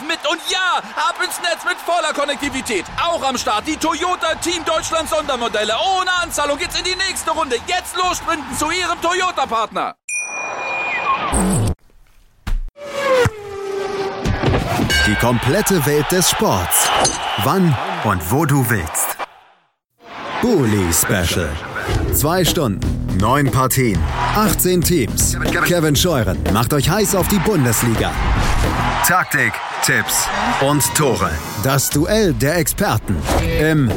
mit. Und ja, ab ins Netz mit voller Konnektivität. Auch am Start die Toyota Team Deutschland Sondermodelle. Ohne Anzahlung geht's in die nächste Runde. Jetzt los sprinten zu ihrem Toyota-Partner. Die komplette Welt des Sports. Wann und wo du willst. Bully Special. Zwei Stunden, neun Partien, 18 Teams. Kevin Scheuren macht euch heiß auf die Bundesliga. Taktik, Tipps und Tore. Das Duell der Experten im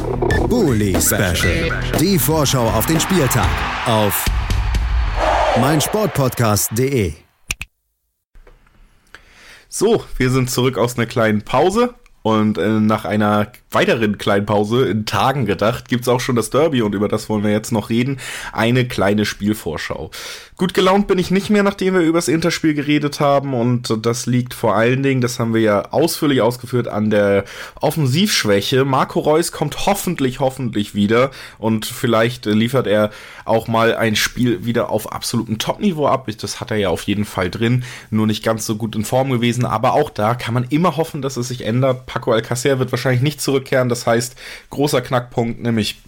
Bully Special. Die Vorschau auf den Spieltag auf meinsportpodcast.de. So, wir sind zurück aus einer kleinen Pause und äh, nach einer weiteren kleinen Pause in Tagen gedacht, gibt's auch schon das Derby und über das wollen wir jetzt noch reden. Eine kleine Spielvorschau. Gut gelaunt bin ich nicht mehr, nachdem wir über das Interspiel geredet haben und das liegt vor allen Dingen, das haben wir ja ausführlich ausgeführt, an der Offensivschwäche. Marco Reus kommt hoffentlich, hoffentlich wieder und vielleicht liefert er auch mal ein Spiel wieder auf absolutem Topniveau ab. Das hat er ja auf jeden Fall drin, nur nicht ganz so gut in Form gewesen, aber auch da kann man immer hoffen, dass es sich ändert. Paco Alcacer wird wahrscheinlich nicht zurückkehren, das heißt, großer Knackpunkt, nämlich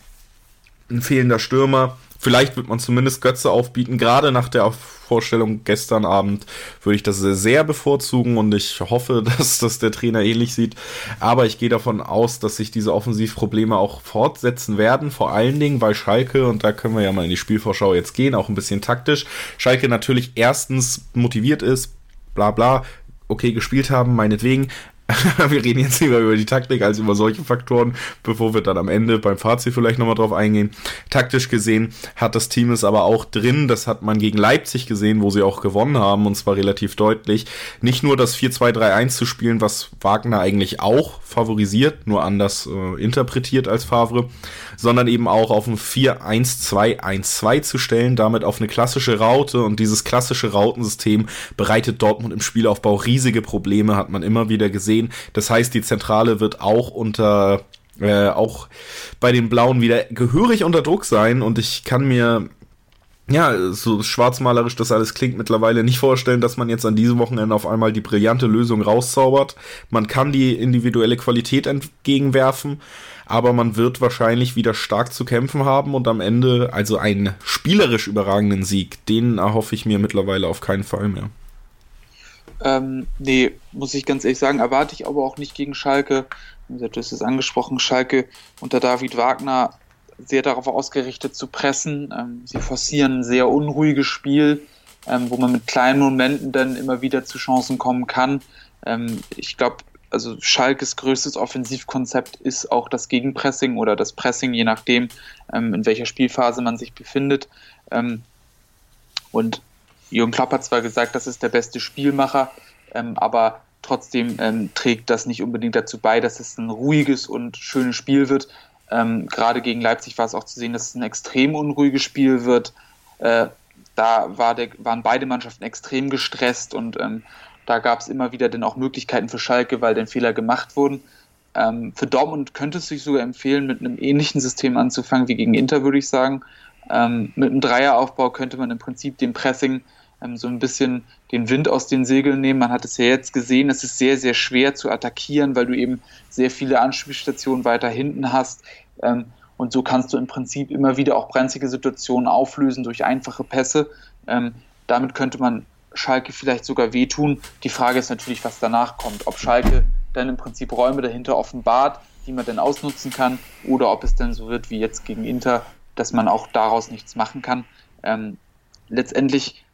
ein fehlender Stürmer Vielleicht wird man zumindest Götze aufbieten. Gerade nach der Vorstellung gestern Abend würde ich das sehr, bevorzugen und ich hoffe, dass das der Trainer ähnlich sieht. Aber ich gehe davon aus, dass sich diese Offensivprobleme auch fortsetzen werden. Vor allen Dingen, weil Schalke, und da können wir ja mal in die Spielvorschau jetzt gehen, auch ein bisschen taktisch, Schalke natürlich erstens motiviert ist, bla bla, okay gespielt haben, meinetwegen, wir reden jetzt lieber über die Taktik als über solche Faktoren, bevor wir dann am Ende beim Fazit vielleicht nochmal drauf eingehen. Taktisch gesehen hat das Team es aber auch drin, das hat man gegen Leipzig gesehen, wo sie auch gewonnen haben, und zwar relativ deutlich. Nicht nur das 4-2-3-1 zu spielen, was Wagner eigentlich auch favorisiert, nur anders äh, interpretiert als Favre, sondern eben auch auf ein 4-1-2-1-2 zu stellen, damit auf eine klassische Raute und dieses klassische Rautensystem bereitet Dortmund im Spielaufbau riesige Probleme, hat man immer wieder gesehen sehen. Das heißt, die Zentrale wird auch unter äh, auch bei den Blauen wieder gehörig unter Druck sein und ich kann mir ja, so schwarzmalerisch das alles klingt, mittlerweile nicht vorstellen, dass man jetzt an diesem Wochenende auf einmal die brillante Lösung rauszaubert. Man kann die individuelle Qualität entgegenwerfen, aber man wird wahrscheinlich wieder stark zu kämpfen haben und am Ende also einen spielerisch überragenden Sieg, den erhoffe ich mir mittlerweile auf keinen Fall mehr. Ähm, nee, muss ich ganz ehrlich sagen, erwarte ich aber auch nicht gegen Schalke. Du hast es angesprochen, Schalke unter David Wagner sehr darauf ausgerichtet zu pressen. Ähm, sie forcieren ein sehr unruhiges Spiel, ähm, wo man mit kleinen Momenten dann immer wieder zu Chancen kommen kann. Ähm, ich glaube, also Schalkes größtes Offensivkonzept ist auch das Gegenpressing oder das Pressing, je nachdem, ähm, in welcher Spielphase man sich befindet. Ähm, und Jürgen Klopp hat zwar gesagt, das ist der beste Spielmacher, ähm, aber trotzdem ähm, trägt das nicht unbedingt dazu bei, dass es ein ruhiges und schönes Spiel wird. Ähm, gerade gegen Leipzig war es auch zu sehen, dass es ein extrem unruhiges Spiel wird. Äh, da war der, waren beide Mannschaften extrem gestresst und ähm, da gab es immer wieder dann auch Möglichkeiten für Schalke, weil dann Fehler gemacht wurden. Ähm, für Dortmund könnte es sich sogar empfehlen, mit einem ähnlichen System anzufangen wie gegen Inter, würde ich sagen. Ähm, mit einem Dreieraufbau könnte man im Prinzip dem Pressing ähm, so ein bisschen den Wind aus den Segeln nehmen. Man hat es ja jetzt gesehen, es ist sehr, sehr schwer zu attackieren, weil du eben sehr viele Anspielstationen weiter hinten hast. Ähm, und so kannst du im Prinzip immer wieder auch brenzlige Situationen auflösen durch einfache Pässe. Ähm, damit könnte man Schalke vielleicht sogar wehtun. Die Frage ist natürlich, was danach kommt. Ob Schalke dann im Prinzip Räume dahinter offenbart, die man dann ausnutzen kann, oder ob es dann so wird wie jetzt gegen Inter, dass man auch daraus nichts machen kann. Ähm, letztendlich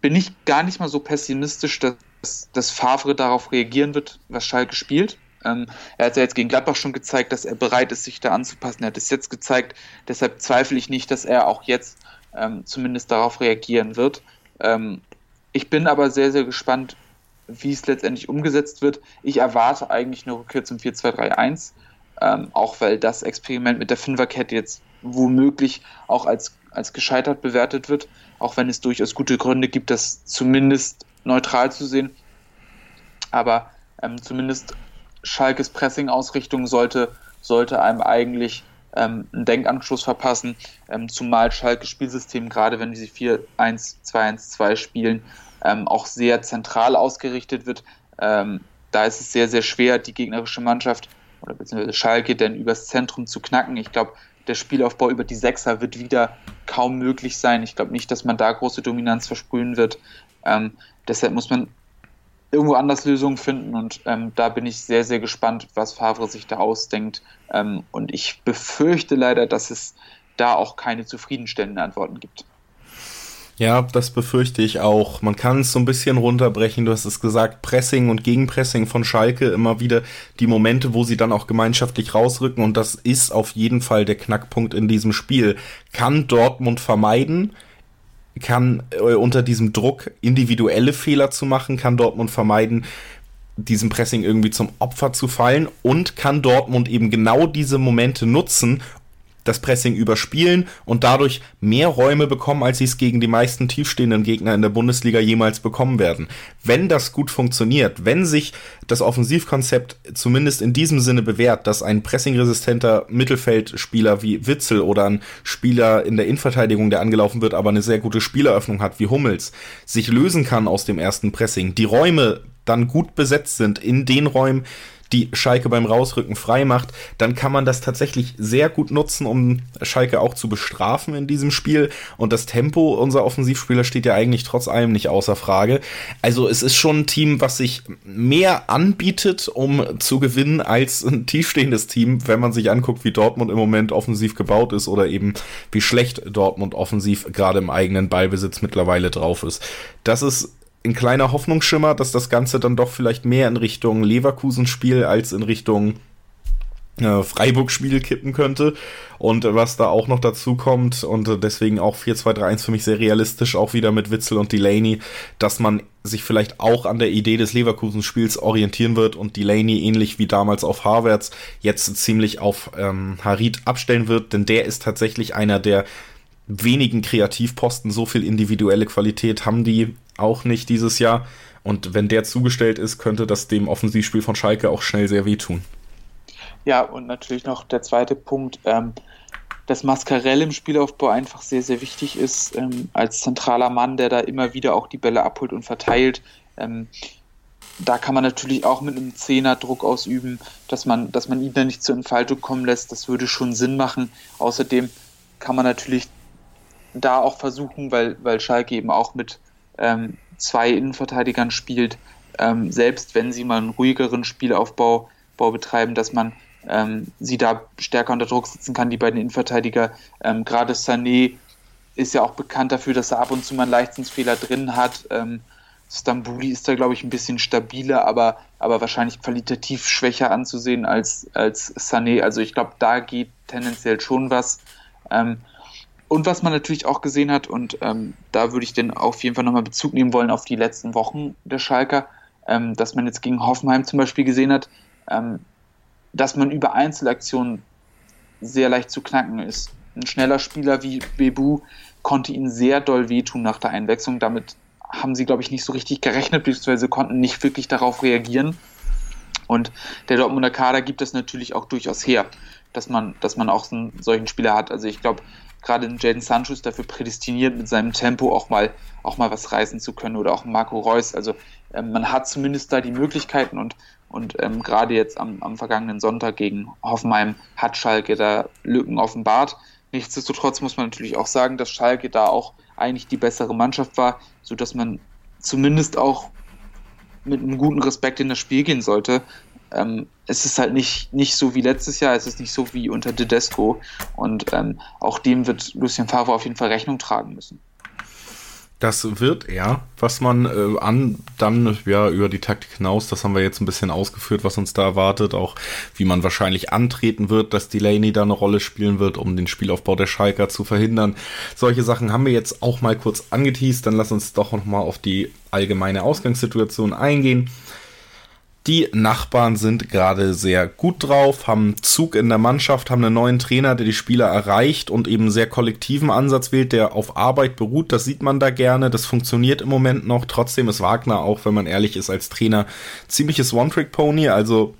bin ich gar nicht mal so pessimistisch, dass, dass Favre darauf reagieren wird, was Schalke spielt. Ähm, er hat ja jetzt gegen Gladbach schon gezeigt, dass er bereit ist, sich da anzupassen. Er hat es jetzt gezeigt. Deshalb zweifle ich nicht, dass er auch jetzt ähm, zumindest darauf reagieren wird. Ähm, ich bin aber sehr, sehr gespannt, wie es letztendlich umgesetzt wird. Ich erwarte eigentlich eine Rückkehr zum 4-2-3-1, ähm, auch weil das Experiment mit der Fünferkette jetzt womöglich auch als, als gescheitert bewertet wird, auch wenn es durchaus gute Gründe gibt, das zumindest neutral zu sehen. Aber ähm, zumindest Schalkes Pressing-Ausrichtung sollte, sollte einem eigentlich ähm, einen Denkanschluss verpassen, ähm, zumal Schalke Spielsystem, gerade wenn sie 4-1-2-1-2 spielen, ähm, auch sehr zentral ausgerichtet wird. Ähm, da ist es sehr, sehr schwer, die gegnerische Mannschaft oder beziehungsweise Schalke denn übers Zentrum zu knacken. Ich glaube, der Spielaufbau über die Sechser wird wieder kaum möglich sein. Ich glaube nicht, dass man da große Dominanz versprühen wird. Ähm, deshalb muss man irgendwo anders Lösungen finden und ähm, da bin ich sehr, sehr gespannt, was Favre sich da ausdenkt. Ähm, und ich befürchte leider, dass es da auch keine zufriedenstellenden Antworten gibt. Ja, das befürchte ich auch. Man kann es so ein bisschen runterbrechen. Du hast es gesagt, Pressing und Gegenpressing von Schalke immer wieder die Momente, wo sie dann auch gemeinschaftlich rausrücken. Und das ist auf jeden Fall der Knackpunkt in diesem Spiel. Kann Dortmund vermeiden? Kann äh, unter diesem Druck individuelle Fehler zu machen? Kann Dortmund vermeiden? diesem Pressing irgendwie zum Opfer zu fallen und kann Dortmund eben genau diese Momente nutzen, das Pressing überspielen und dadurch mehr Räume bekommen, als sie es gegen die meisten tiefstehenden Gegner in der Bundesliga jemals bekommen werden. Wenn das gut funktioniert, wenn sich das Offensivkonzept zumindest in diesem Sinne bewährt, dass ein pressingresistenter Mittelfeldspieler wie Witzel oder ein Spieler in der Innenverteidigung, der angelaufen wird, aber eine sehr gute Spieleröffnung hat wie Hummels, sich lösen kann aus dem ersten Pressing, die Räume dann gut besetzt sind in den Räumen, die Schalke beim Rausrücken frei macht, dann kann man das tatsächlich sehr gut nutzen, um Schalke auch zu bestrafen in diesem Spiel. Und das Tempo unserer Offensivspieler steht ja eigentlich trotz allem nicht außer Frage. Also es ist schon ein Team, was sich mehr anbietet, um zu gewinnen, als ein tiefstehendes Team, wenn man sich anguckt, wie Dortmund im Moment offensiv gebaut ist oder eben wie schlecht Dortmund offensiv gerade im eigenen Ballbesitz mittlerweile drauf ist. Das ist ein kleiner Hoffnungsschimmer, dass das Ganze dann doch vielleicht mehr in Richtung Leverkusen-Spiel als in Richtung äh, Freiburg-Spiel kippen könnte. Und was da auch noch dazu kommt, und deswegen auch 4-2-3-1 für mich sehr realistisch, auch wieder mit Witzel und Delaney, dass man sich vielleicht auch an der Idee des Leverkusen-Spiels orientieren wird und Delaney ähnlich wie damals auf Harvards jetzt ziemlich auf ähm, Harid abstellen wird, denn der ist tatsächlich einer der wenigen Kreativposten. So viel individuelle Qualität haben die auch nicht dieses Jahr. Und wenn der zugestellt ist, könnte das dem Offensivspiel von Schalke auch schnell sehr wehtun. Ja, und natürlich noch der zweite Punkt, ähm, dass Mascarell im Spielaufbau einfach sehr, sehr wichtig ist, ähm, als zentraler Mann, der da immer wieder auch die Bälle abholt und verteilt. Ähm, da kann man natürlich auch mit einem Zehner Druck ausüben, dass man, dass man ihn da nicht zur Entfaltung kommen lässt. Das würde schon Sinn machen. Außerdem kann man natürlich da auch versuchen, weil, weil Schalke eben auch mit ähm, zwei Innenverteidigern spielt, ähm, selbst wenn sie mal einen ruhigeren Spielaufbau Bau betreiben, dass man ähm, sie da stärker unter Druck setzen kann, die beiden Innenverteidiger. Ähm, Gerade Sané ist ja auch bekannt dafür, dass er ab und zu mal einen Leichtsinnsfehler drin hat. Ähm, Stambuli ist da, glaube ich, ein bisschen stabiler, aber, aber wahrscheinlich qualitativ schwächer anzusehen als, als Sané. Also ich glaube, da geht tendenziell schon was. Ähm, und was man natürlich auch gesehen hat, und ähm, da würde ich dann auf jeden Fall nochmal Bezug nehmen wollen auf die letzten Wochen der Schalker, ähm, dass man jetzt gegen Hoffenheim zum Beispiel gesehen hat, ähm, dass man über Einzelaktionen sehr leicht zu knacken ist. Ein schneller Spieler wie Bebu konnte ihn sehr doll wehtun nach der Einwechslung. Damit haben sie, glaube ich, nicht so richtig gerechnet, beziehungsweise konnten nicht wirklich darauf reagieren. Und der Dortmunder Kader gibt es natürlich auch durchaus her, dass man, dass man auch einen solchen Spieler hat. Also ich glaube, gerade Jaden Sancho ist dafür prädestiniert, mit seinem Tempo auch mal, auch mal was reißen zu können oder auch Marco Reus. Also ähm, man hat zumindest da die Möglichkeiten und, und ähm, gerade jetzt am, am vergangenen Sonntag gegen Hoffenheim hat Schalke da Lücken offenbart. Nichtsdestotrotz muss man natürlich auch sagen, dass Schalke da auch eigentlich die bessere Mannschaft war, sodass man zumindest auch mit einem guten Respekt in das Spiel gehen sollte ähm, es ist halt nicht, nicht so wie letztes Jahr, es ist nicht so wie unter Tedesco und ähm, auch dem wird Lucien Favre auf jeden Fall Rechnung tragen müssen. Das wird er. Was man äh, an dann ja über die Taktik hinaus, das haben wir jetzt ein bisschen ausgeführt, was uns da erwartet, auch wie man wahrscheinlich antreten wird, dass Delaney da eine Rolle spielen wird, um den Spielaufbau der Schalker zu verhindern. Solche Sachen haben wir jetzt auch mal kurz angeteased. Dann lass uns doch noch mal auf die allgemeine Ausgangssituation eingehen. Die Nachbarn sind gerade sehr gut drauf, haben Zug in der Mannschaft, haben einen neuen Trainer, der die Spieler erreicht und eben sehr kollektiven Ansatz wählt, der auf Arbeit beruht. Das sieht man da gerne. Das funktioniert im Moment noch. Trotzdem ist Wagner auch, wenn man ehrlich ist, als Trainer ziemliches One-Trick-Pony. Also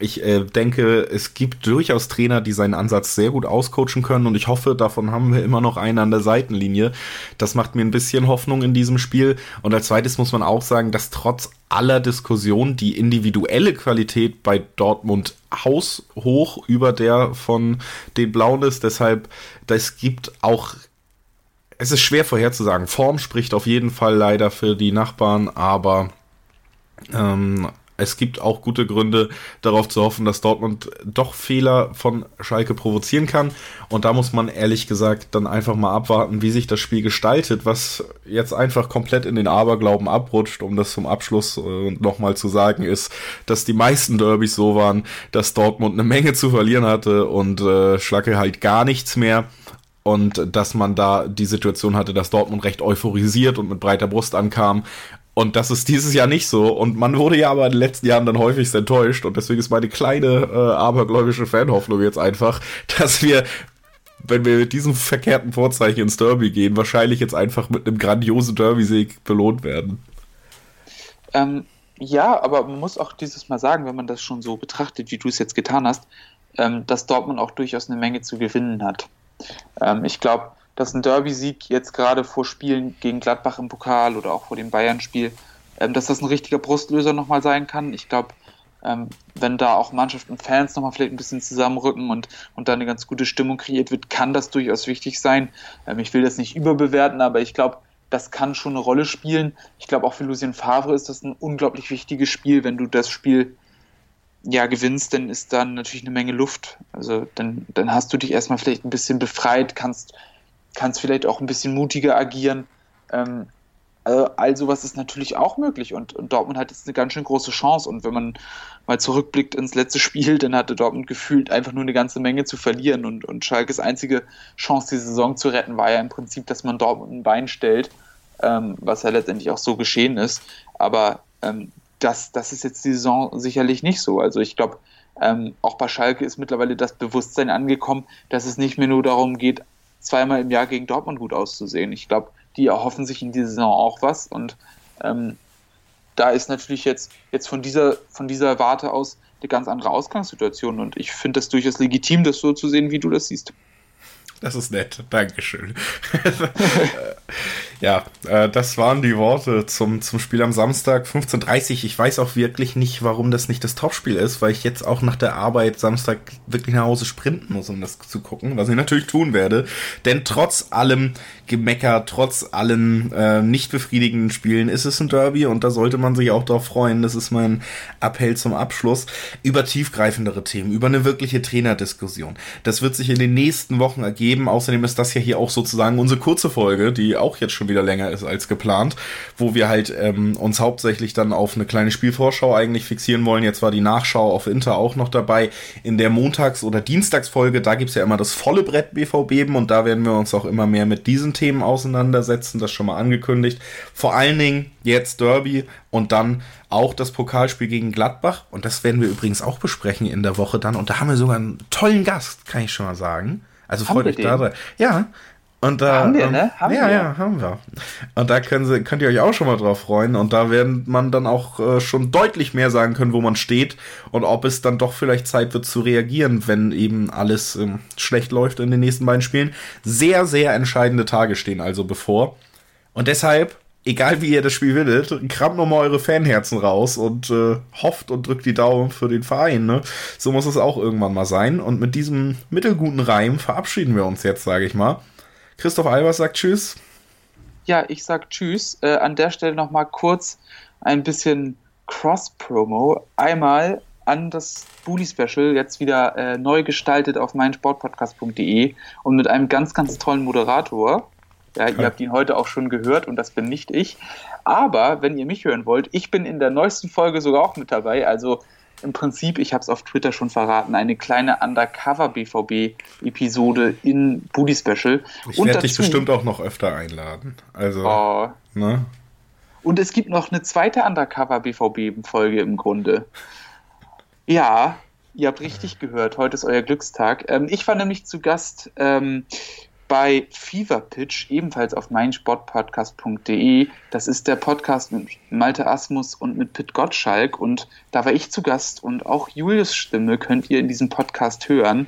ich äh, denke, es gibt durchaus Trainer, die seinen Ansatz sehr gut auscoachen können und ich hoffe, davon haben wir immer noch einen an der Seitenlinie. Das macht mir ein bisschen Hoffnung in diesem Spiel. Und als zweites muss man auch sagen, dass trotz aller Diskussion die individuelle Qualität bei Dortmund haushoch über der von den Blauen ist. Deshalb, es gibt auch es ist schwer vorherzusagen. Form spricht auf jeden Fall leider für die Nachbarn, aber ähm, es gibt auch gute Gründe darauf zu hoffen, dass Dortmund doch Fehler von Schalke provozieren kann. Und da muss man ehrlich gesagt dann einfach mal abwarten, wie sich das Spiel gestaltet, was jetzt einfach komplett in den Aberglauben abrutscht, um das zum Abschluss äh, nochmal zu sagen, ist, dass die meisten Derbys so waren, dass Dortmund eine Menge zu verlieren hatte und äh, Schalke halt gar nichts mehr und dass man da die Situation hatte, dass Dortmund recht euphorisiert und mit breiter Brust ankam und das ist dieses Jahr nicht so. Und man wurde ja aber in den letzten Jahren dann häufigst enttäuscht. Und deswegen ist meine kleine äh, abergläubische Fanhoffnung jetzt einfach, dass wir, wenn wir mit diesem verkehrten Vorzeichen ins Derby gehen, wahrscheinlich jetzt einfach mit einem grandiosen Derby-Sieg belohnt werden. Ähm, ja, aber man muss auch dieses Mal sagen, wenn man das schon so betrachtet, wie du es jetzt getan hast, ähm, dass Dortmund auch durchaus eine Menge zu gewinnen hat. Ähm, ich glaube, dass ein Derby-Sieg jetzt gerade vor Spielen gegen Gladbach im Pokal oder auch vor dem Bayern-Spiel, ähm, dass das ein richtiger Brustlöser nochmal sein kann. Ich glaube, ähm, wenn da auch Mannschaft und Fans nochmal vielleicht ein bisschen zusammenrücken und, und da eine ganz gute Stimmung kreiert wird, kann das durchaus wichtig sein. Ähm, ich will das nicht überbewerten, aber ich glaube, das kann schon eine Rolle spielen. Ich glaube, auch für Lucien Favre ist das ein unglaublich wichtiges Spiel. Wenn du das Spiel ja gewinnst, dann ist da natürlich eine Menge Luft. Also dann, dann hast du dich erstmal vielleicht ein bisschen befreit, kannst kannst vielleicht auch ein bisschen mutiger agieren. Ähm, also all sowas ist natürlich auch möglich und, und, Dortmund hat jetzt eine ganz schön große Chance und wenn man mal zurückblickt ins letzte Spiel, dann hatte Dortmund gefühlt einfach nur eine ganze Menge zu verlieren und, und Schalkes einzige Chance, die Saison zu retten, war ja im Prinzip, dass man Dortmund ein Bein stellt, ähm, was ja letztendlich auch so geschehen ist, aber ähm, das, das ist jetzt die Saison sicherlich nicht so. Also ich glaube, ähm, auch bei Schalke ist mittlerweile das Bewusstsein angekommen, dass es nicht mehr nur darum geht, zweimal im Jahr gegen Dortmund gut auszusehen. Ich glaube, die erhoffen sich in dieser Saison auch was und ähm, da ist natürlich jetzt, jetzt von dieser, von dieser Warte aus eine ganz andere Ausgangssituation und ich finde das durchaus legitim, das so zu sehen, wie du das siehst. Das ist nett, Dankeschön. ja, äh, das waren die Worte zum, zum Spiel am Samstag 15.30 Ich weiß auch wirklich nicht, warum das nicht das Topspiel ist, weil ich jetzt auch nach der Arbeit Samstag wirklich nach Hause sprinten muss, um das zu gucken, was ich natürlich tun werde. Denn trotz allem Gemecker, trotz allen äh, nicht befriedigenden Spielen ist es ein Derby und da sollte man sich auch darauf freuen. Das ist mein Appell zum Abschluss. Über tiefgreifendere Themen, über eine wirkliche Trainerdiskussion. Das wird sich in den nächsten Wochen ergeben. Außerdem ist das ja hier auch sozusagen unsere kurze Folge, die auch jetzt schon wieder länger ist als geplant, wo wir halt ähm, uns hauptsächlich dann auf eine kleine Spielvorschau eigentlich fixieren wollen. Jetzt war die Nachschau auf Inter auch noch dabei. In der Montags- oder Dienstagsfolge, da gibt's ja immer das volle Brett BVB und da werden wir uns auch immer mehr mit diesen Themen auseinandersetzen, das schon mal angekündigt. Vor allen Dingen jetzt Derby und dann auch das Pokalspiel gegen Gladbach. Und das werden wir übrigens auch besprechen in der Woche dann. Und da haben wir sogar einen tollen Gast, kann ich schon mal sagen. Also freut euch da. Ja, und da, haben wir, ähm, ne? Haben ja, wir. ja, haben wir. Und da können Sie, könnt ihr euch auch schon mal drauf freuen. Und da werden man dann auch äh, schon deutlich mehr sagen können, wo man steht und ob es dann doch vielleicht Zeit wird zu reagieren, wenn eben alles ähm, schlecht läuft in den nächsten beiden Spielen. Sehr, sehr entscheidende Tage stehen also bevor. Und deshalb, egal wie ihr das Spiel wildet, kramt nochmal eure Fanherzen raus und äh, hofft und drückt die Daumen für den Verein. Ne? So muss es auch irgendwann mal sein. Und mit diesem mittelguten Reim verabschieden wir uns jetzt, sage ich mal. Christoph Albers sagt Tschüss. Ja, ich sag Tschüss. Äh, an der Stelle nochmal kurz ein bisschen Cross-Promo. Einmal an das Bully Special, jetzt wieder äh, neu gestaltet auf meinsportpodcast.de und mit einem ganz, ganz tollen Moderator. Ja, ihr habt ihn heute auch schon gehört und das bin nicht ich. Aber wenn ihr mich hören wollt, ich bin in der neuesten Folge sogar auch mit dabei. Also im Prinzip, ich habe es auf Twitter schon verraten, eine kleine Undercover-BVB-Episode in Booty Special. Ich werde dich bestimmt auch noch öfter einladen. Also, oh. ne? Und es gibt noch eine zweite Undercover-BVB-Folge im Grunde. Ja, ihr habt richtig gehört, heute ist euer Glückstag. Ähm, ich war nämlich zu Gast ähm, bei Fever Pitch, ebenfalls auf meinsportpodcast.de. Das ist der Podcast mit Malte Asmus und mit Pit Gottschalk. Und da war ich zu Gast und auch Julius Stimme könnt ihr in diesem Podcast hören.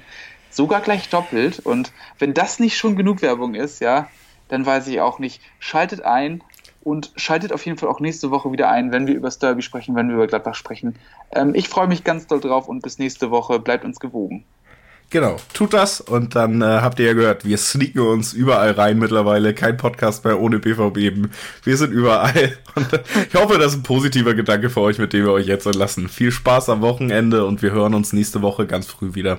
Sogar gleich doppelt. Und wenn das nicht schon genug Werbung ist, ja, dann weiß ich auch nicht. Schaltet ein und schaltet auf jeden Fall auch nächste Woche wieder ein, wenn wir über das Derby sprechen, wenn wir über Gladbach sprechen. Ähm, ich freue mich ganz doll drauf und bis nächste Woche. Bleibt uns gewogen. Genau, tut das und dann äh, habt ihr ja gehört, wir sneaken uns überall rein mittlerweile. Kein Podcast mehr ohne BVB. Wir sind überall. Und ich hoffe, das ist ein positiver Gedanke für euch, mit dem wir euch jetzt entlassen. Viel Spaß am Wochenende und wir hören uns nächste Woche ganz früh wieder.